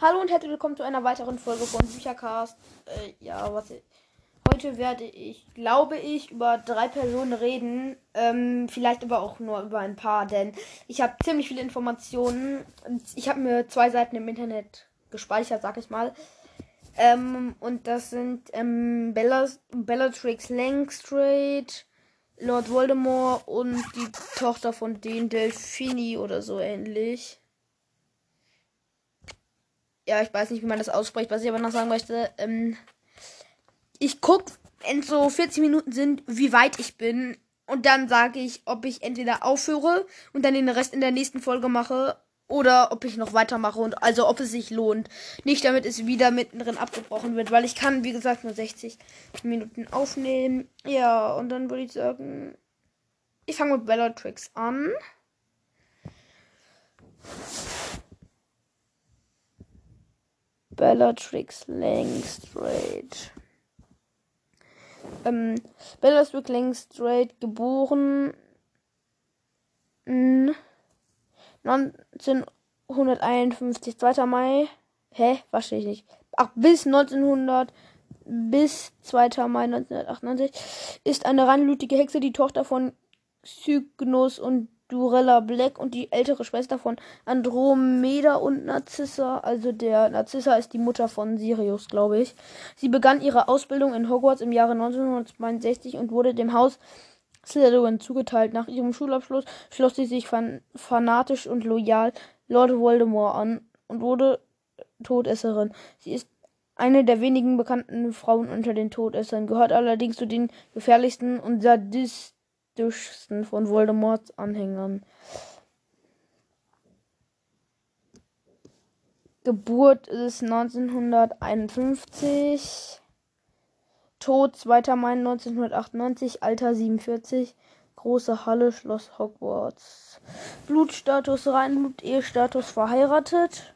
Hallo und herzlich willkommen zu einer weiteren Folge von Büchercast. Äh, ja, warte. Heute werde ich, glaube ich, über drei Personen reden. Ähm, vielleicht aber auch nur über ein paar, denn ich habe ziemlich viele Informationen. Ich habe mir zwei Seiten im Internet gespeichert, sag ich mal. Ähm, und das sind ähm, Bellas, Bellatrix Langstraight, Lord Voldemort und die Tochter von den Delphini oder so ähnlich. Ja, ich weiß nicht, wie man das ausspricht. Was ich aber noch sagen möchte, ähm, ich gucke, wenn so 40 Minuten sind, wie weit ich bin. Und dann sage ich, ob ich entweder aufhöre und dann den Rest in der nächsten Folge mache oder ob ich noch weitermache und also ob es sich lohnt. Nicht damit es wieder mittendrin abgebrochen wird, weil ich kann, wie gesagt, nur 60 Minuten aufnehmen. Ja, und dann würde ich sagen, ich fange mit Bellatrix an. Bellatrix Langstraight. Ähm, Bellatrix Langstraight, geboren 1951, 2. Mai. Hä? Verstehe ich nicht. Ach, bis 1900, bis 2. Mai 1998 ist eine reinblütige Hexe, die Tochter von Cygnus und Durella Black und die ältere Schwester von Andromeda und Narzissa. Also der Narzissa ist die Mutter von Sirius, glaube ich. Sie begann ihre Ausbildung in Hogwarts im Jahre 1962 und wurde dem Haus Slytherin zugeteilt. Nach ihrem Schulabschluss schloss sie sich fan fanatisch und loyal Lord Voldemort an und wurde Todesserin. Sie ist eine der wenigen bekannten Frauen unter den Todessern, gehört allerdings zu den gefährlichsten und sadistischsten von Voldemorts Anhängern. Geburt ist 1951. Tod 2. Mai 1998, Alter 47, große Halle, Schloss Hogwarts. Blutstatus Reinblut, Ehestatus verheiratet.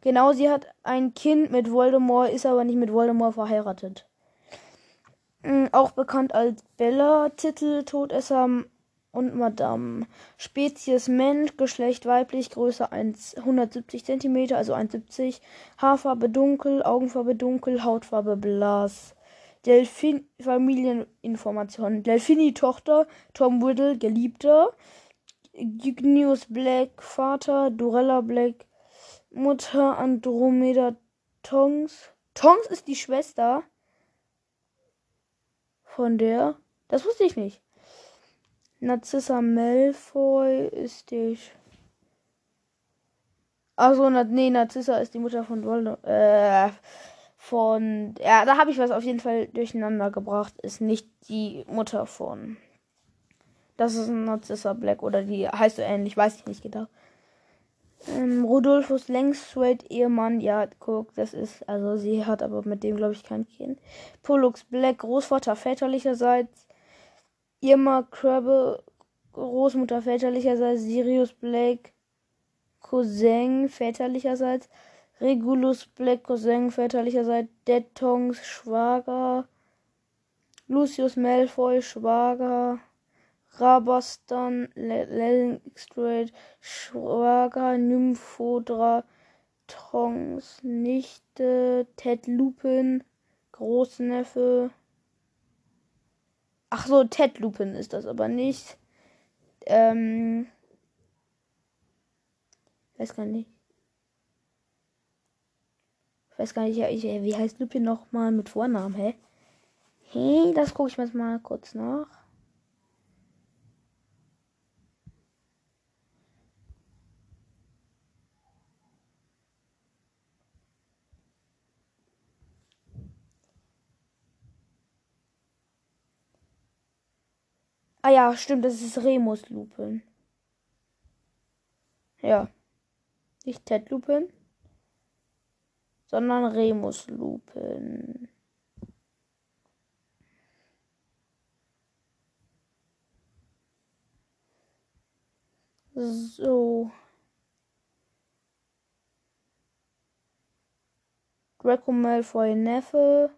Genau, sie hat ein Kind mit Voldemort, ist aber nicht mit Voldemort verheiratet. Mhm, auch bekannt als Bella, Titel Todesser und Madame. Spezies Mensch, Geschlecht weiblich, Größe 1, 170 cm, also 1,70. Haarfarbe dunkel, Augenfarbe dunkel, Hautfarbe blass. Delfin Familieninformation. Delfini-Tochter, Tom Riddle, Geliebter. Ignius Black, Vater, Dorella Black, Mutter, Andromeda Tongs. Tongs ist die Schwester von der. Das wusste ich nicht. Narcissa Malfoy ist die. Also, nee, Narcissa ist die Mutter von Voldemort. Äh, von. Ja, da habe ich was auf jeden Fall durcheinander gebracht. Ist nicht die Mutter von. Das ist ein Narcissa Black oder die heißt so ähnlich, weiß ich nicht genau. Ähm, Rudolfus Langstraight Ehemann, ja, guck, das ist, also sie hat aber mit dem, glaube ich, kein Kind. Pollux Black, Großvater väterlicherseits. Irma Krabbe, Großmutter väterlicherseits. Sirius Black, Cousin väterlicherseits. Regulus Black Cousin väterlicherseits, Dead Schwager, Lucius Malfoy Schwager, Rabastan Lengstraight Schwager, Nymphodra Tongs Nichte, Ted Lupin Großneffe. Ach so, Ted Lupin ist das aber nicht. Ähm, weiß gar nicht. Ich weiß gar nicht, wie heißt Lupin nochmal mit Vornamen, hä? Hey, das gucke ich mir jetzt mal kurz nach. Ah ja, stimmt, das ist Remus Lupin. Ja. Nicht Ted Lupin sondern Remuslupen. So. Draco Malfoy Neffe.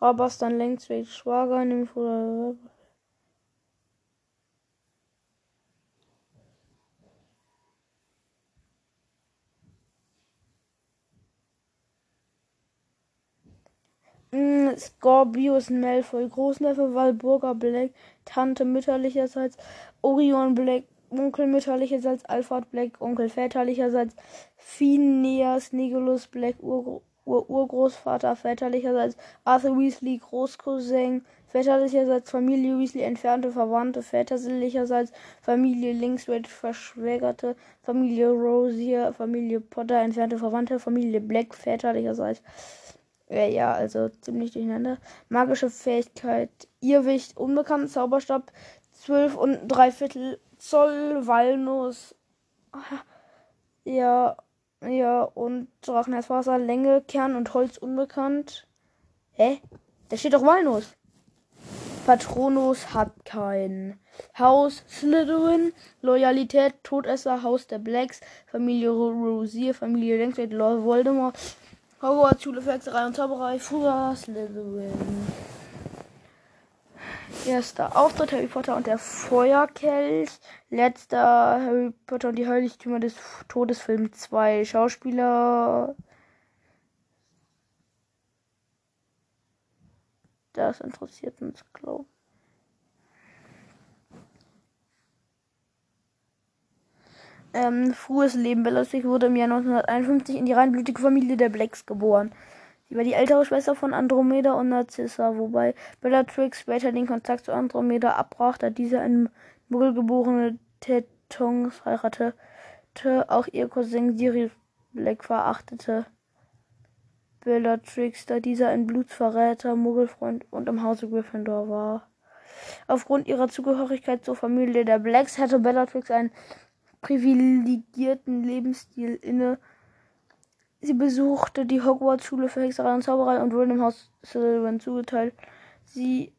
Rabas dann längst weg Schwager, nimmt Mm, Scorpius Malfoy, Großneffe Walburga Black, Tante mütterlicherseits, Orion Black, Onkel mütterlicherseits, Alfred Black, Onkel väterlicherseits, Phineas Nigulus Black, Ur Ur Urgroßvater väterlicherseits, Arthur Weasley, Großcousin, väterlicherseits Familie Weasley, entfernte Verwandte, väterlicherseits Familie Linksway, Verschwägerte, Familie Rosier, Familie Potter, entfernte Verwandte, Familie Black, väterlicherseits äh, ja, also ziemlich durcheinander. Magische Fähigkeit. Irrwicht. Unbekannt. Zauberstab. 12 und 3 Viertel Zoll. Walnuss. Ja. Ja. Und Drachenherzwasser. Länge. Kern und Holz unbekannt. Hä? Da steht doch Walnuss. Patronus hat kein Haus Slytherin, Loyalität, Todesser, Haus der Blacks, Familie Rosier, Familie Längsweg, Lord Voldemort, Hogwarts, Schule Hexerei und Zauberei, früher Slytherin. Erster Auftritt Harry Potter und der Feuerkelch. Letzter Harry Potter und die Heiligtümer des Todes Film 2. Schauspieler. Das interessiert uns, glaube ich. ähm, frühes Leben. Bellatrix wurde im Jahr 1951 in die reinblütige Familie der Blacks geboren. Sie war die ältere Schwester von Andromeda und Narcissa, wobei Bellatrix später den Kontakt zu Andromeda abbrach, da diese eine muggelgeborene Tetons heiratete. Auch ihr Cousin Sirius Black verachtete Bellatrix, da dieser ein Blutsverräter, Muggelfreund und im Hause Gryffindor war. Aufgrund ihrer Zugehörigkeit zur Familie der Blacks hatte Bellatrix einen privilegierten Lebensstil inne. Sie besuchte die Hogwarts-Schule für Hexerei und Zauberei und wurde im Haus Slytherin zugeteilt. Sie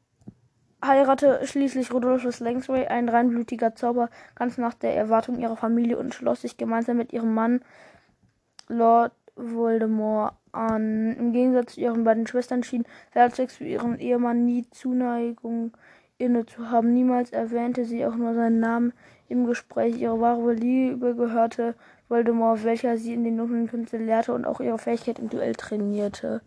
heiratete schließlich Rudolphus Langsway, ein reinblütiger Zauber, ganz nach der Erwartung ihrer Familie und schloss sich gemeinsam mit ihrem Mann Lord Voldemort an. Im Gegensatz zu ihren beiden Schwestern schien Bellatrix für ihren Ehemann nie Zuneigung inne zu haben. Niemals erwähnte sie auch nur seinen Namen im Gespräch. Ihre wahre Liebe gehörte Voldemort, welcher sie in den dunklen Künsten lehrte und auch ihre Fähigkeit im Duell trainierte.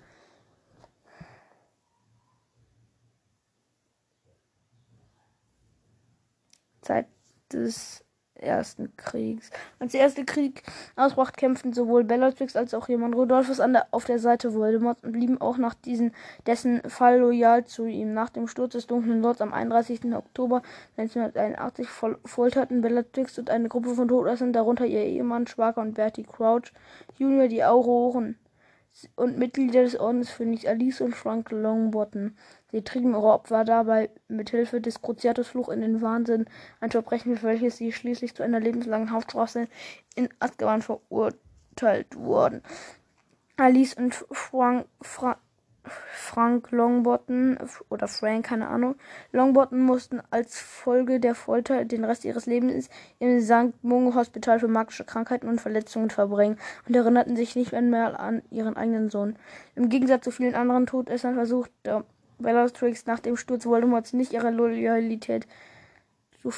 Zeit des Ersten Kriegs. Als der Erste Krieg ausbrach, kämpften sowohl Bellatrix als auch jemand Rodolphus an der, auf der Seite Voldemorts und blieben auch nach diesen, dessen Fall loyal zu ihm. Nach dem Sturz des Dunklen Lords am 31. Oktober 1981 folterten Bellatrix und eine Gruppe von Todessern, darunter ihr Ehemann Schwager und Bertie Crouch Junior, die Auroren und Mitglieder des Ordens Phönix Alice und Frank Longbottom. Sie trieben ihre Opfer dabei mit Hilfe des Cruciatus-Fluch in den Wahnsinn, ein Verbrechen, für welches sie schließlich zu einer lebenslangen Haftstrafe in Azkaban verurteilt wurden. Alice und Frank, Fra Frank Longbottom oder Frank, keine Ahnung. Longbottom mussten als Folge der Folter den Rest ihres Lebens im St. Mungo Hospital für magische Krankheiten und Verletzungen verbringen und erinnerten sich nicht mehr an ihren eigenen Sohn. Im Gegensatz zu vielen anderen Todessern versuchte Bellatrix nach dem Sturz Voldemorts nicht ihre Loyalität zu,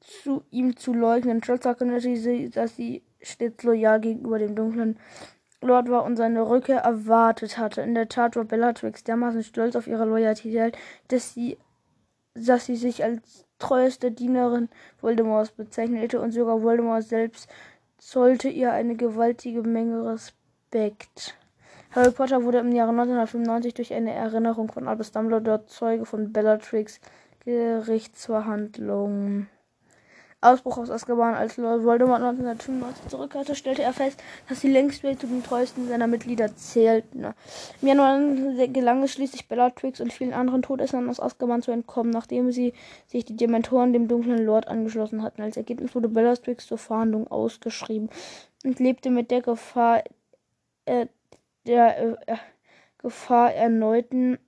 zu ihm zu leugnen. Trotz erkannte sie, dass sie stets loyal gegenüber dem dunklen Lord war und seine Rückkehr erwartet hatte. In der Tat war Bellatrix dermaßen stolz auf ihre Loyalität, dass sie, dass sie sich als treueste Dienerin Voldemorts bezeichnete und sogar Voldemort selbst zollte ihr eine gewaltige Menge Respekt. Harry Potter wurde im Jahre 1995 durch eine Erinnerung von Albus Dumbledore Zeuge von Bellatrix Gerichtsverhandlungen. Ausbruch aus Azkaban, als Lord Voldemort 1995 zurückkehrte, stellte er fest, dass die Längsway zu den treuesten seiner Mitglieder zählten. Im Januar gelang es schließlich Bellatrix und vielen anderen Todessern aus Azkaban zu entkommen, nachdem sie sich die Dementoren dem dunklen Lord angeschlossen hatten. Als Ergebnis wurde Bellatrix zur Fahndung ausgeschrieben und lebte mit der Gefahr äh, der äh, Gefahr erneuten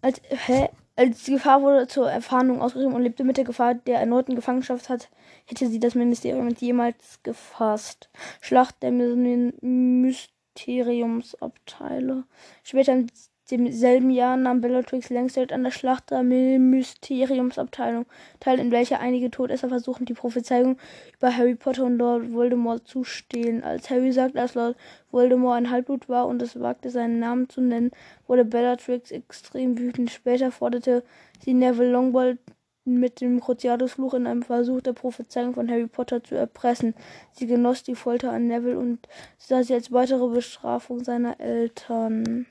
als, hä? Als die Gefahr wurde zur Erfahndung ausgeschrieben und lebte mit der Gefahr der erneuten Gefangenschaft, hat, hätte sie das Ministerium jemals gefasst. Schlacht der Mysteriumsabteile. Später im demselben Jahr nahm Bellatrix Langstrade an der Schlacht der Mysteriumsabteilung teil, in welcher einige Todesser versuchen, die Prophezeiung über Harry Potter und Lord Voldemort zu stehlen. Als Harry sagte, dass Lord Voldemort ein Halbblut war und es wagte, seinen Namen zu nennen, wurde Bellatrix extrem wütend. Später forderte sie Neville Longbottom mit dem Cruciatus-Fluch in einem Versuch der Prophezeiung von Harry Potter zu erpressen. Sie genoss die Folter an Neville und sah sie als weitere Bestrafung seiner Eltern.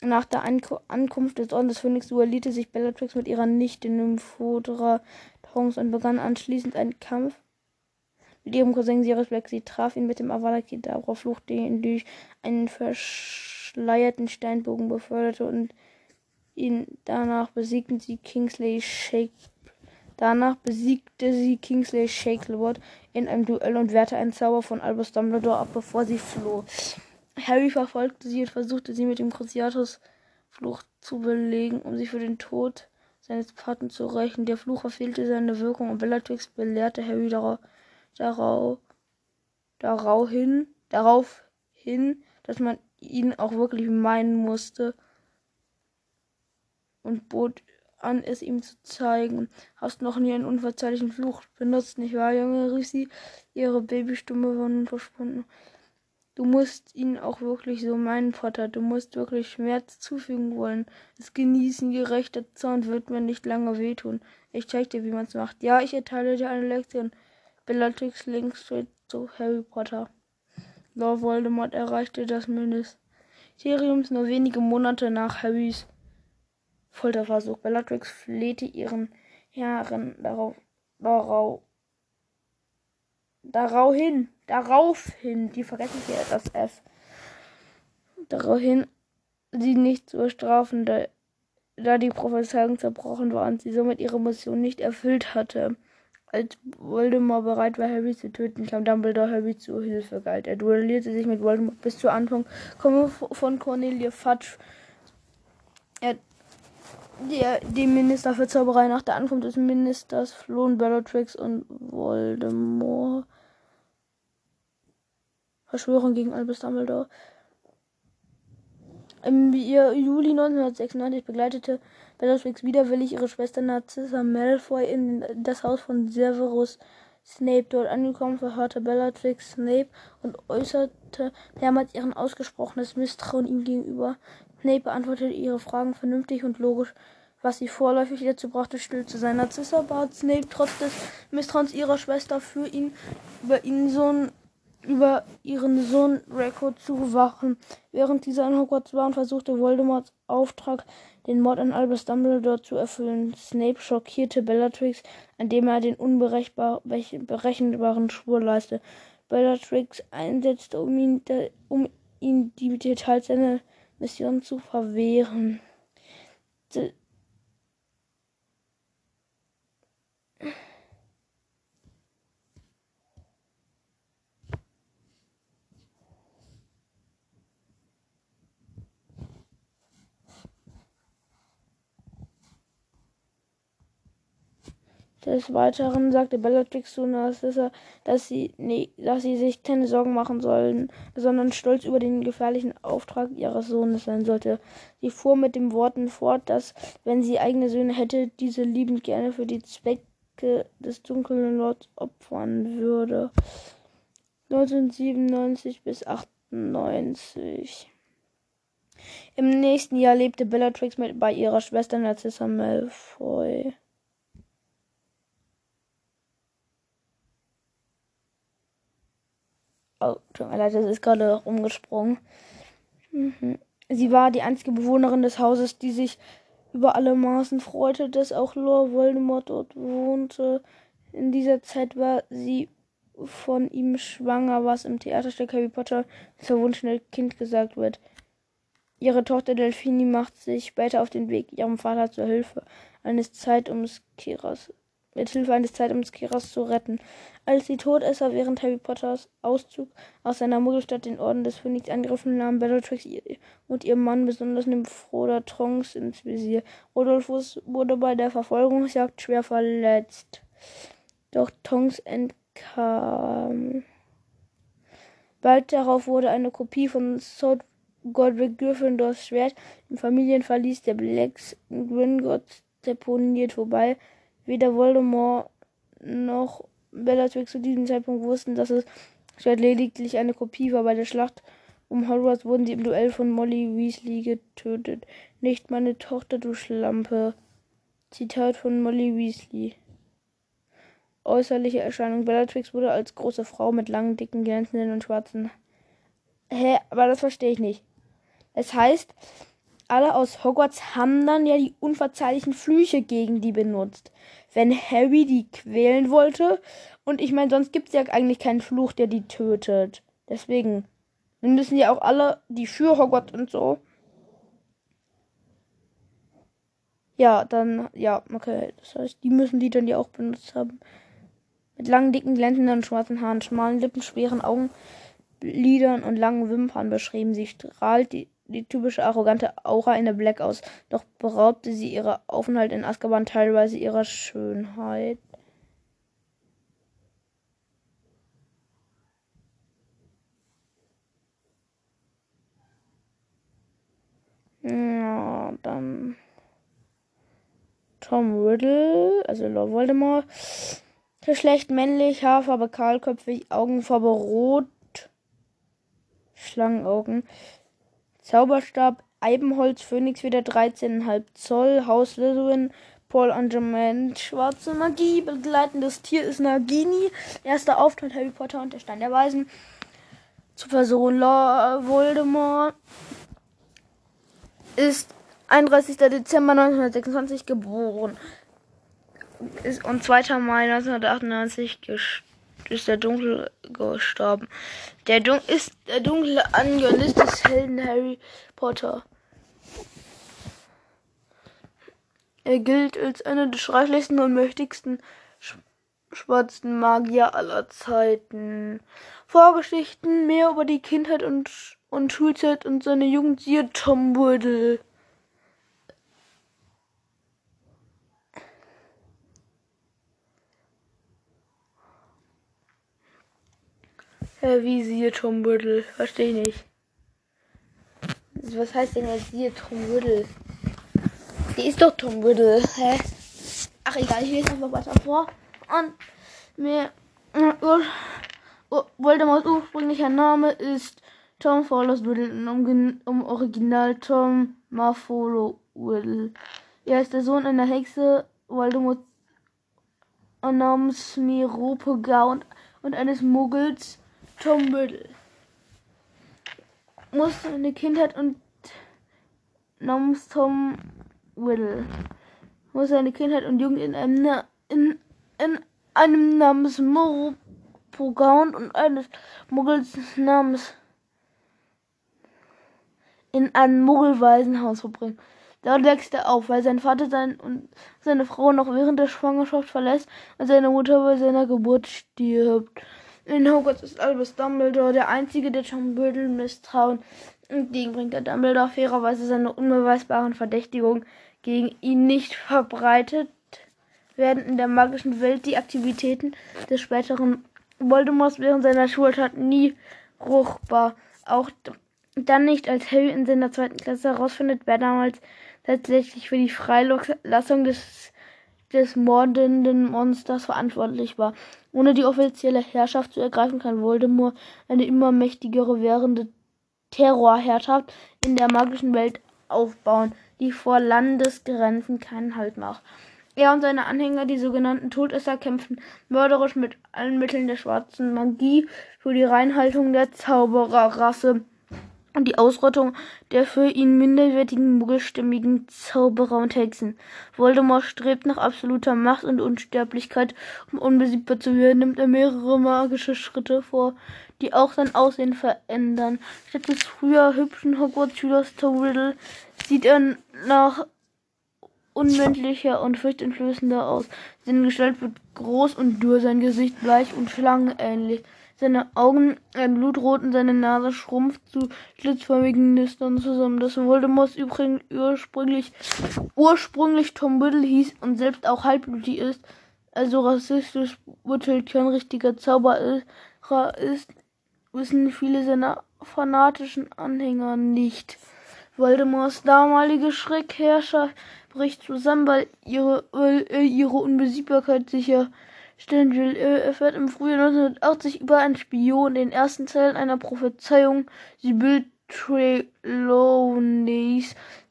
Nach der Ankunft des Ordens des Phönix duellierte sich Bellatrix mit ihrer Nichte Nymphadora Tonks und begann anschließend einen Kampf mit ihrem Cousin Sirius Black. Sie traf ihn mit dem Avada Kedavra Fluch, der ihn durch einen verschleierten Steinbogen beförderte und ihn danach besiegten sie Kingsley Shake Danach besiegte sie Kingsley Shacklebolt in einem Duell und wehrte einen Zauber von Albus Dumbledore ab, bevor sie floh. Harry verfolgte sie und versuchte sie mit dem Cruciatus-Fluch zu belegen, um sich für den Tod seines Paten zu rächen. Der Fluch verfehlte seine Wirkung und Bellatrix belehrte Harry darauf, darauf, darauf hin, darauf hin, dass man ihn auch wirklich meinen musste und bot an, es ihm zu zeigen. Hast noch nie einen unverzeihlichen Fluch benutzt, nicht wahr, Junge? rief sie. Ihre Babystimme war nun verschwunden. Du musst ihn auch wirklich so meinen, Vater. Du musst wirklich Schmerz zufügen wollen. Es genießen, gerechter Zorn wird mir nicht lange wehtun. Ich zeig dir, wie man's macht. Ja, ich erteile dir eine Lektion. Bellatrix links straight zu Harry Potter. Lord Voldemort erreichte das Ministeriums nur wenige Monate nach Harrys Folterversuch. Bellatrix flehte ihren Herren darauf, darauf, daraufhin, daraufhin, die vergessen hier das F, daraufhin sie nicht zu bestrafen, da, da die Prophezeiung zerbrochen war und sie somit ihre Mission nicht erfüllt hatte. Als Voldemort bereit war, Harry zu töten, kam Dumbledore Harry zu Hilfe galt. Er duellierte sich mit Voldemort bis zur Anfang von Cornelia Fudge. Er der, dem Minister für Zauberei nach der Ankunft des Ministers flohen Bellatrix und Voldemort. Verschwörung gegen Albus Dumbledore. Im Juli 1996 begleitete Bellatrix widerwillig ihre Schwester Narcissa Malfoy in das Haus von Severus Snape. Dort angekommen verhörte Bellatrix Snape und äußerte mehrmals ihren ausgesprochenes Misstrauen ihm gegenüber. Snape beantwortete ihre Fragen vernünftig und logisch, was sie vorläufig dazu brachte, still zu sein. Narcissa bat Snape trotz des Misstrauens ihrer Schwester für ihn über ihren Sohn über ihren Sohn Draco zu wachen. Während dieser in Hogwarts war und versuchte Voldemorts Auftrag, den Mord an Albus Dumbledore zu erfüllen. Snape schockierte Bellatrix, indem er den unberechenbaren Schwur leiste. Bellatrix einsetzte, um ihn, um ihn die Details seiner Mission zu verwehren. Des Weiteren sagte Bellatrix zu Narcissa, dass sie, nee, dass sie sich keine Sorgen machen sollen, sondern stolz über den gefährlichen Auftrag ihres Sohnes sein sollte. Sie fuhr mit den Worten fort, dass, wenn sie eigene Söhne hätte, diese liebend gerne für die Zwecke des dunklen Lords opfern würde. 1997 bis 98. Im nächsten Jahr lebte Bellatrix mit bei ihrer Schwester Narcissa Malfoy. Oh, tut mir leid, das ist gerade umgesprungen. Mhm. Sie war die einzige Bewohnerin des Hauses, die sich über alle Maßen freute, dass auch Lord Voldemort dort wohnte. In dieser Zeit war sie von ihm schwanger, was im Theaterstück Harry Potter das verwunschene Kind gesagt wird. Ihre Tochter Delphine macht sich später auf den Weg ihrem Vater zur Hilfe eines Zeitumkehrers mit Hilfe eines Zeitumkehrers zu retten. Als die Todesser während Harry Potters Auszug aus seiner Muggelstadt den Orden des Phönix angriffen, nahmen Bellatrix und ihr Mann, besonders Nymphoda Tonks, ins Visier. Rodolphus wurde bei der Verfolgungsjagd schwer verletzt. Doch Tonks entkam. Bald darauf wurde eine Kopie von Sword Godric Gryffindors Schwert im Familienverlies der Blacks Gringotts deponiert, wobei weder Voldemort noch Bellatrix zu diesem Zeitpunkt wussten, dass es Schwert lediglich eine Kopie war. Bei der Schlacht um Hogwarts wurden sie im Duell von Molly Weasley getötet. Nicht meine Tochter, du Schlampe. Zitat von Molly Weasley. Äußerliche Erscheinung. Bellatrix wurde als große Frau mit langen, dicken, glänzenden und schwarzen. Hä? Aber das verstehe ich nicht. Es heißt, alle aus Hogwarts haben dann ja die unverzeihlichen Flüche gegen die benutzt. Wenn Harry die quälen wollte. Und ich meine, sonst gibt es ja eigentlich keinen Fluch, der die tötet. Deswegen. Dann müssen ja auch alle, die für Hogwarts und so, Ja, dann, ja, okay. Das heißt, die müssen die dann ja auch benutzt haben. Mit langen, dicken, glänzenden schwarzen Haaren, schmalen Lippen, schweren Augenlidern und langen Wimpern beschrieben. Sie strahlt die, die typische arrogante Aura in der Black aus. Doch beraubte sie ihre Aufenthalt in Azkaban teilweise ihrer Schönheit. Ja, dann. Tom Riddle, also Lord Voldemort. Geschlecht männlich, Haarfarbe kahlköpfig, Augenfarbe rot, Schlangenaugen. Zauberstab, Eibenholz, Phönix wieder 13,5 Zoll, Haus Slytherin, Paul Angerment, schwarze Magie, begleitendes Tier ist Nagini, erster Auftritt Harry Potter und der Stein der Weisen. Zu Person Lord Voldemort ist 31. Dezember 1926 geboren. Ist, und 2. Mai 1998 ist der Dunkel gestorben. Der Dun ist der dunkle Antagonist des Helden Harry Potter. Er gilt als einer der schrecklichsten und mächtigsten sch schwarzen Magier aller Zeiten. Vorgeschichten mehr über die Kindheit und, und Schulzeit und seine Jugend siehe Tom Riddle. Äh, wie siehe Tom Riddle? Verstehe ich nicht. Was heißt denn jetzt siehe Tom Riddle? Die ist doch Tom Riddle. Hä? Ach egal, ich lese einfach weiter vor. Und mir uh, Voldemorts ursprünglicher Name ist Tom Fowler's Riddle um, um Original Tom Marfolo Riddle. Er ist der Sohn einer Hexe Voldemort namens Merope und, und eines Muggels Tom Riddle muss seine Kindheit und namens Tom Riddle muss seine Kindheit und Jugend in einem Na in, in einem namens Morpogound und eines Muggels namens in einem Muggelwaisenhaus verbringen. Dort wächst er auf, weil sein Vater sein und seine Frau noch während der Schwangerschaft verlässt und seine Mutter bei seiner Geburt stirbt. In Hogwarts ist Albus Dumbledore der Einzige, der Tom Riddle misstrauen entgegenbringt. Der Dumbledore fairerweise seine unbeweisbaren Verdächtigungen gegen ihn nicht verbreitet, werden in der magischen Welt die Aktivitäten des späteren Voldemorts während seiner Schulzeit nie ruchbar. Auch dann nicht, als Harry in seiner zweiten Klasse herausfindet, wer damals tatsächlich für die Freilassung des des mordenden Monsters verantwortlich war. Ohne die offizielle Herrschaft zu ergreifen, kann Voldemort eine immer mächtigere währende Terrorherrschaft in der magischen Welt aufbauen, die vor Landesgrenzen keinen Halt macht. Er und seine Anhänger, die sogenannten Todesser, kämpfen mörderisch mit allen Mitteln der schwarzen Magie für die Reinhaltung der Zaubererrasse die Ausrottung der für ihn minderwertigen muggelstimmigen Zauberer und Hexen. Voldemort strebt nach absoluter Macht und Unsterblichkeit. Um unbesiegbar zu werden, nimmt er mehrere magische Schritte vor, die auch sein Aussehen verändern. Statt des früher hübschen Hogwarts-Schülers Tom Riddle sieht er nach unmenschlicher und furchteinflößender aus. Seine Gestalt wird groß und dürr, sein Gesicht bleich und schlangenähnlich. Seine Augen werden blutrot und seine Nase schrumpft zu schlitzförmigen Nistern zusammen. Das Voldemort übrigens ursprünglich, ursprünglich Tom Riddle hieß und selbst auch halbblutig ist, also rassistisch urteilt kein richtiger Zauberer ist, wissen viele seiner fanatischen Anhänger nicht. Voldemorts damalige Schreckherrscher bricht zusammen, weil ihre, weil ihre Unbesiegbarkeit sicherstellen will. Er erfährt im Frühjahr 1980 über einen Spion den ersten Zeilen einer Prophezeiung Sibyl Trelawneys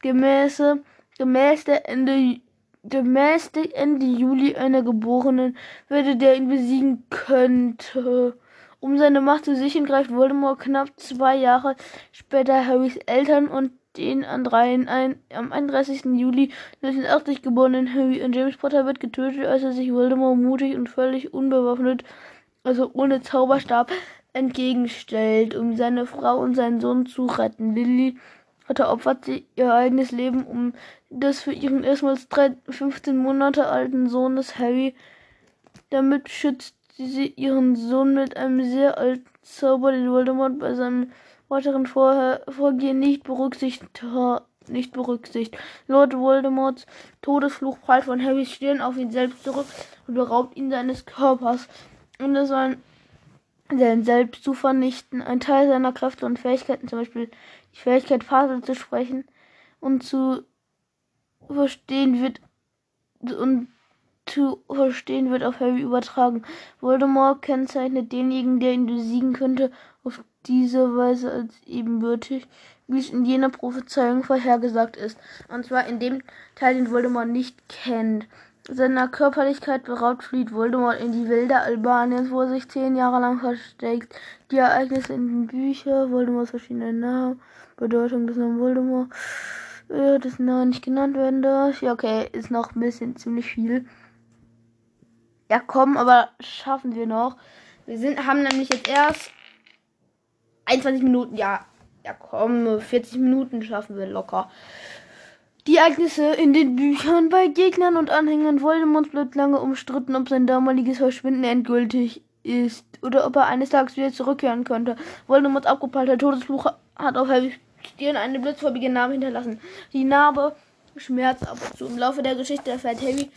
gemäße, gemäß der Ende gemäß der Ende Juli einer Geborenen werde, der ihn besiegen könnte. Um seine Macht zu sichern, greift Voldemort knapp zwei Jahre später Harrys Eltern und den an dreien ein, am 31. Juli 1980 geborenen Harry und James Potter wird getötet, als er sich Voldemort mutig und völlig unbewaffnet, also ohne Zauberstab, entgegenstellt, um seine Frau und seinen Sohn zu retten. Lily hatte opfert sie ihr eigenes Leben, um das für ihren erstmals 15 Monate alten Sohnes Harry. Damit schützt sie ihren Sohn mit einem sehr alten Zauber, den Voldemort bei seinem weiteren Vor Vorgehen nicht berücksichtigt nicht berücksichtigt. Lord Voldemorts Todesfluch prallt von Harrys Stirn auf ihn selbst zurück und beraubt ihn seines Körpers, um sein, sein Selbst zu vernichten. Ein Teil seiner Kräfte und Fähigkeiten, zum Beispiel die Fähigkeit, Fasel zu sprechen und zu verstehen wird und zu verstehen wird auf Harry übertragen. Voldemort kennzeichnet denjenigen, der ihn besiegen könnte, auf diese Weise als ebenbürtig, wie es in jener Prophezeiung vorhergesagt ist. Und zwar in dem Teil, den Voldemort nicht kennt. Seiner Körperlichkeit beraubt flieht Voldemort in die Wälder Albaniens, wo er sich zehn Jahre lang versteckt. Die Ereignisse in den Büchern, Voldemorts verschiedene Namen, Bedeutung des Namen Voldemort, äh, dessen Name nicht genannt werden darf. Ja, okay, ist noch ein bisschen ziemlich viel. Ja, komm, aber schaffen wir noch. Wir sind, haben nämlich jetzt erst 21 Minuten, ja. Ja, komm, 40 Minuten schaffen wir locker. Die Ereignisse in den Büchern bei Gegnern und Anhängern Voldemorts bleibt lange umstritten, ob sein damaliges Verschwinden endgültig ist oder ob er eines Tages wieder zurückkehren könnte. Voldemorts abgepeilter Todesfluch hat auf Harrys Stirn eine blitzfarbige Narbe hinterlassen. Die Narbe schmerzt ab und zu. Im Laufe der Geschichte erfährt Harry,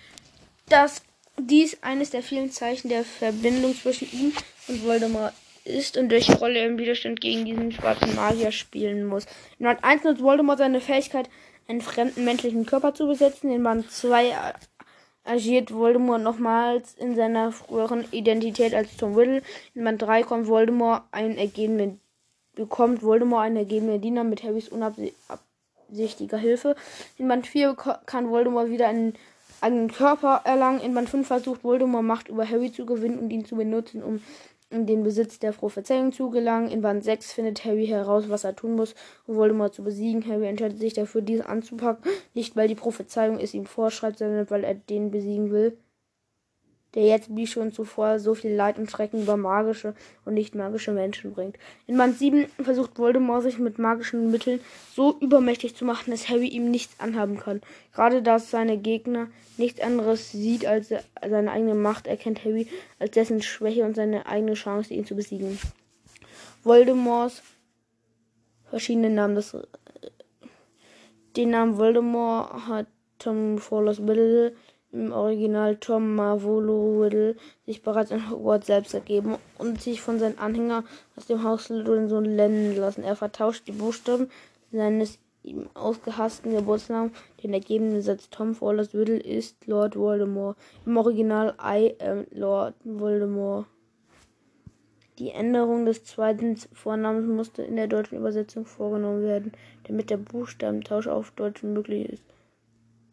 dass dies eines der vielen Zeichen der Verbindung zwischen ihm und Voldemort ist und welche Rolle im Widerstand gegen diesen schwarzen Magier spielen muss. In Band 1 nutzt Voldemort seine Fähigkeit, einen fremden menschlichen Körper zu besetzen. In Band 2 agiert Voldemort nochmals in seiner früheren Identität als Tom Riddle. In Band 3 kommt Voldemort ein ergebenen, bekommt Voldemort einen ergebenen Diener mit Harrys unabsichtiger Hilfe. In Band 4 kann Voldemort wieder einen eigenen Körper erlangen. In Band 5 versucht Voldemort Macht über Harry zu gewinnen und ihn zu benutzen, um in den Besitz der Prophezeiung zu gelangen. In Band 6 findet Harry heraus, was er tun muss, um Voldemort zu besiegen. Harry entscheidet sich dafür, dies anzupacken. Nicht, weil die Prophezeiung es ihm vorschreibt, sondern weil er den besiegen will der jetzt wie schon zuvor so viel Leid und Schrecken über magische und nicht magische Menschen bringt. In Band 7 versucht Voldemort sich mit magischen Mitteln so übermächtig zu machen, dass Harry ihm nichts anhaben kann. Gerade da seine Gegner nichts anderes sieht als seine eigene Macht, erkennt Harry als dessen Schwäche und seine eigene Chance, ihn zu besiegen. Voldemorts verschiedene Namen. Das, den Namen Voldemort hat Tom Fowler's Biddle im Original Tom Marvolo Riddle sich bereits in Hogwarts selbst ergeben und sich von seinen Anhängern aus dem Haus Slytherin nennen lassen. Er vertauscht die Buchstaben seines ihm ausgehassten Geburtsnamen. Den ergebenen Satz Tom Fowler's Riddle ist Lord Voldemort. Im Original I am Lord Voldemort. Die Änderung des zweiten Vornamens musste in der deutschen Übersetzung vorgenommen werden, damit der Buchstabentausch auf Deutsch möglich ist.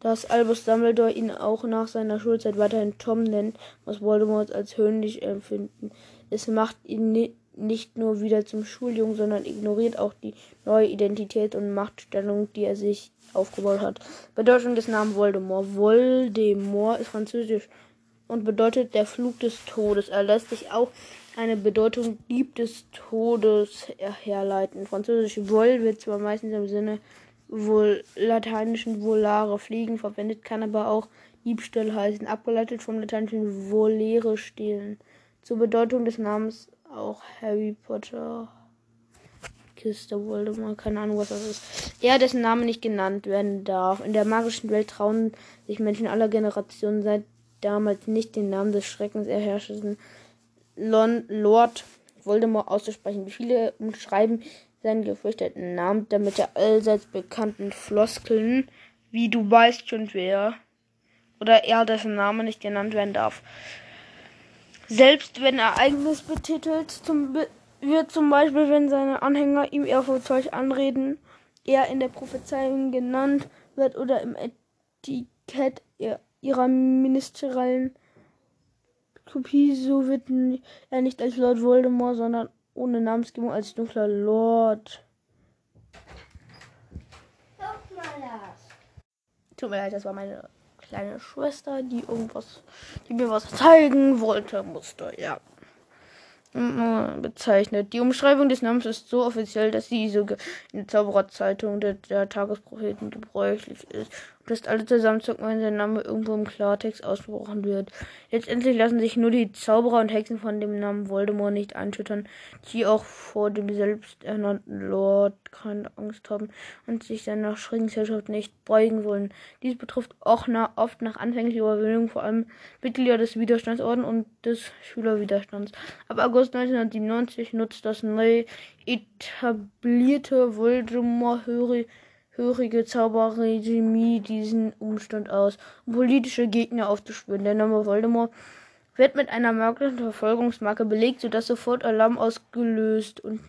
Dass Albus Dumbledore ihn auch nach seiner Schulzeit weiterhin Tom nennt, muss Voldemort als höhnlich empfinden. Es macht ihn ni nicht nur wieder zum Schuljungen, sondern ignoriert auch die neue Identität und Machtstellung, die er sich aufgebaut hat. Bedeutung des Namens Voldemort. Voldemort ist französisch und bedeutet der Flug des Todes. Er lässt sich auch eine Bedeutung Dieb des Todes herleiten. Französisch Vol wird zwar meistens im Sinne wohl lateinischen volare fliegen verwendet, kann aber auch Diebstahl heißen, abgeleitet vom lateinischen volere stehlen. Zur Bedeutung des Namens auch Harry Potter. Kiste Voldemort, keine Ahnung, was das ist. Er, dessen Name nicht genannt werden darf. In der magischen Welt trauen sich Menschen aller Generationen seit damals nicht den Namen des Schreckens erherrschenden Lord Voldemort auszusprechen. Viele umschreiben seinen gefürchteten Namen, damit er allseits bekannten Floskeln, wie du weißt schon wer, oder er, dessen Name nicht genannt werden darf. Selbst wenn Ereignis betitelt, zum, wird zum Beispiel, wenn seine Anhänger ihm ehrfurchtsvoll anreden, er in der Prophezeiung genannt wird oder im Etikett ihrer ministerialen Kopie, so wird er nicht als Lord Voldemort, sondern ohne Namensgebung als dunkler Lord. Tut mir leid, das war meine kleine Schwester, die irgendwas, die mir was zeigen wollte, musste, ja. Äh, bezeichnet. Die Umschreibung des Namens ist so offiziell, dass sie sogar in der Zaubererzeitung der, der Tagespropheten gebräuchlich ist dass alle zusammenzucken, wenn sein Name irgendwo im Klartext ausgebrochen wird. Letztendlich lassen sich nur die Zauberer und Hexen von dem Namen Voldemort nicht einschüttern, die auch vor dem selbsternannten Lord keine Angst haben und sich seiner Schreckensherrschaft nicht beugen wollen. Dies betrifft auch na, oft nach anfänglicher Überwindung vor allem Mitglieder des Widerstandsorden und des Schülerwiderstands. Ab August 1997 nutzt das neu etablierte Voldemort-Höri hörige Zauberregime diesen Umstand aus, um politische Gegner aufzuspüren. Der Name Voldemort wird mit einer magischen Verfolgungsmarke belegt, sodass sofort Alarm ausgelöst und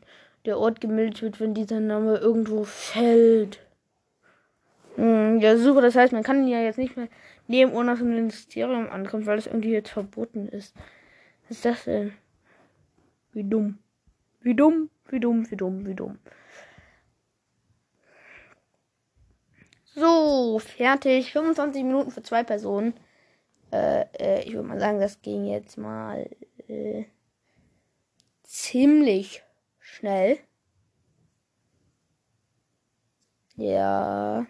der Ort gemeldet wird, wenn dieser Name irgendwo fällt. Hm, ja, super. Das heißt, man kann ihn ja jetzt nicht mehr neben ohne dass ein Ministerium ankommt, weil es irgendwie jetzt verboten ist. Was ist das denn? Wie dumm. Wie dumm, wie dumm, wie dumm, wie dumm. So, fertig. 25 Minuten für zwei Personen. Äh, äh, ich würde mal sagen, das ging jetzt mal äh, ziemlich schnell. Ja.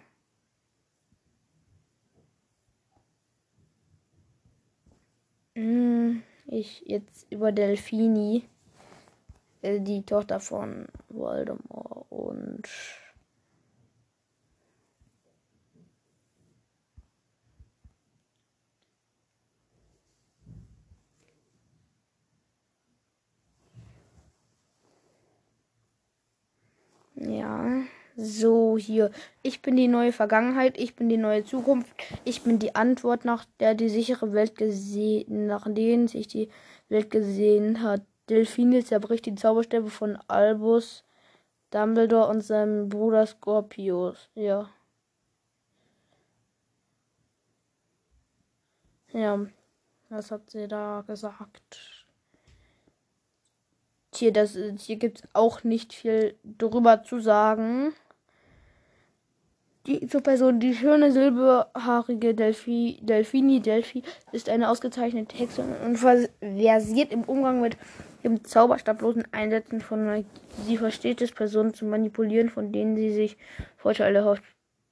Hm, ich jetzt über Delfini, äh, die Tochter von Voldemort und Ja. So, hier. Ich bin die neue Vergangenheit, ich bin die neue Zukunft, ich bin die Antwort, nach der die sichere Welt gesehen, nach denen sich die Welt gesehen hat. Delphine zerbricht die Zauberstäbe von Albus, Dumbledore und seinem Bruder Scorpius. Ja. Ja, was hat sie da gesagt? Hier, das, hier gibt es auch nicht viel drüber zu sagen. Die zur Person, die schöne silberhaarige Delphi, Delphini Delphi ist eine ausgezeichnete Hexe und versiert im Umgang mit dem zauberstablosen Einsetzen von Magie. Sie versteht es, Personen zu manipulieren, von denen sie sich Vorteile erhofft.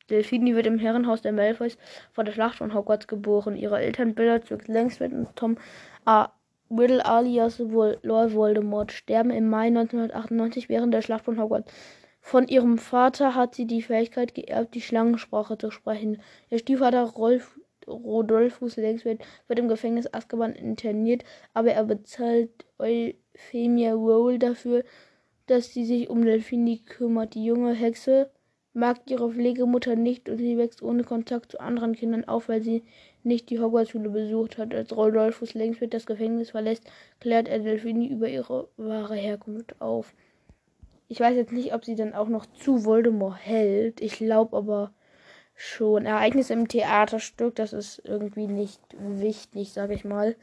Delphini wird im Herrenhaus der Malfoys vor der Schlacht von Hogwarts geboren. Ihre Eltern Bella Zirks Längsfeld und Tom A. Riddle alias Lord Voldemort sterben im Mai 1998 während der Schlacht von Hogwarts. Von ihrem Vater hat sie die Fähigkeit geerbt, die Schlangensprache zu sprechen. Ihr Stiefvater Rolf, Rodolphus Längsfeld wird im Gefängnis Azkaban interniert, aber er bezahlt Euphemia Roll dafür, dass sie sich um Delphini kümmert. Die junge Hexe mag ihre Pflegemutter nicht und sie wächst ohne Kontakt zu anderen Kindern auf, weil sie nicht die Hogwarts-Schule besucht hat. Als Rodolphus Längsfeld das Gefängnis verlässt, klärt er Delphini über ihre wahre Herkunft auf. Ich weiß jetzt nicht, ob sie dann auch noch zu Voldemort hält. Ich glaube aber schon. Ereignisse im Theaterstück, das ist irgendwie nicht wichtig, sage ich mal.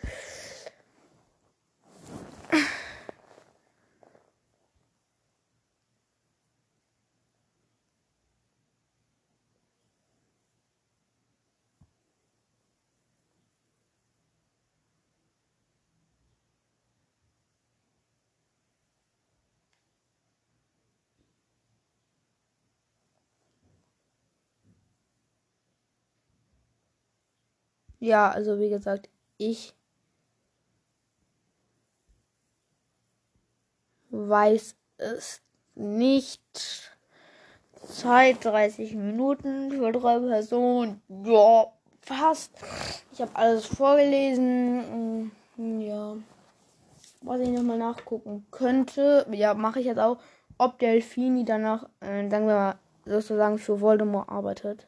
Ja, also wie gesagt, ich weiß es nicht. Zeit 30 Minuten für drei Personen. Ja, fast. Ich habe alles vorgelesen. Ja. was ich nochmal nachgucken könnte, ja, mache ich jetzt auch, ob Delfini danach, äh, sagen wir mal, sozusagen für Voldemort arbeitet.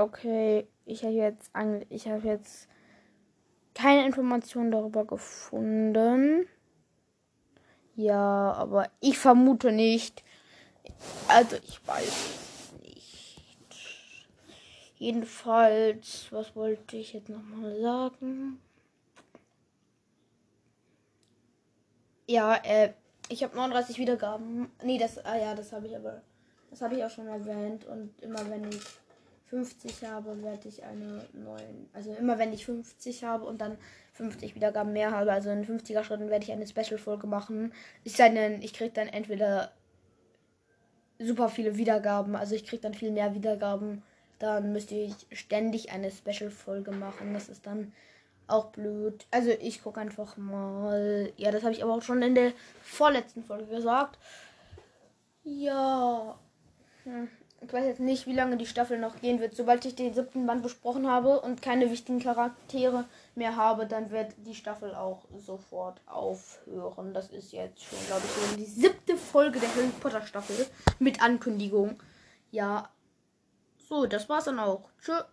Okay, ich habe jetzt ich jetzt keine Informationen darüber gefunden. Ja, aber ich vermute nicht. Also ich weiß nicht. Jedenfalls, was wollte ich jetzt nochmal sagen? Ja, äh, ich habe 39 Wiedergaben. Nee, das, ah ja, das habe ich aber, das habe ich auch schon erwähnt. Und immer wenn ich 50 habe, werde ich eine neuen. Also immer wenn ich 50 habe und dann 50 Wiedergaben mehr habe, also in 50er Schritten werde ich eine Special-Folge machen. Ich sei denn, ich kriege dann entweder super viele Wiedergaben, also ich kriege dann viel mehr Wiedergaben, dann müsste ich ständig eine Special-Folge machen. Das ist dann auch blöd. Also ich gucke einfach mal. Ja, das habe ich aber auch schon in der vorletzten Folge gesagt. Ja. Hm. Ich weiß jetzt nicht, wie lange die Staffel noch gehen wird. Sobald ich den siebten Band besprochen habe und keine wichtigen Charaktere mehr habe, dann wird die Staffel auch sofort aufhören. Das ist jetzt schon, glaube ich, schon die siebte Folge der Harry Potter Staffel mit Ankündigung. Ja. So, das war's dann auch. Tschüss.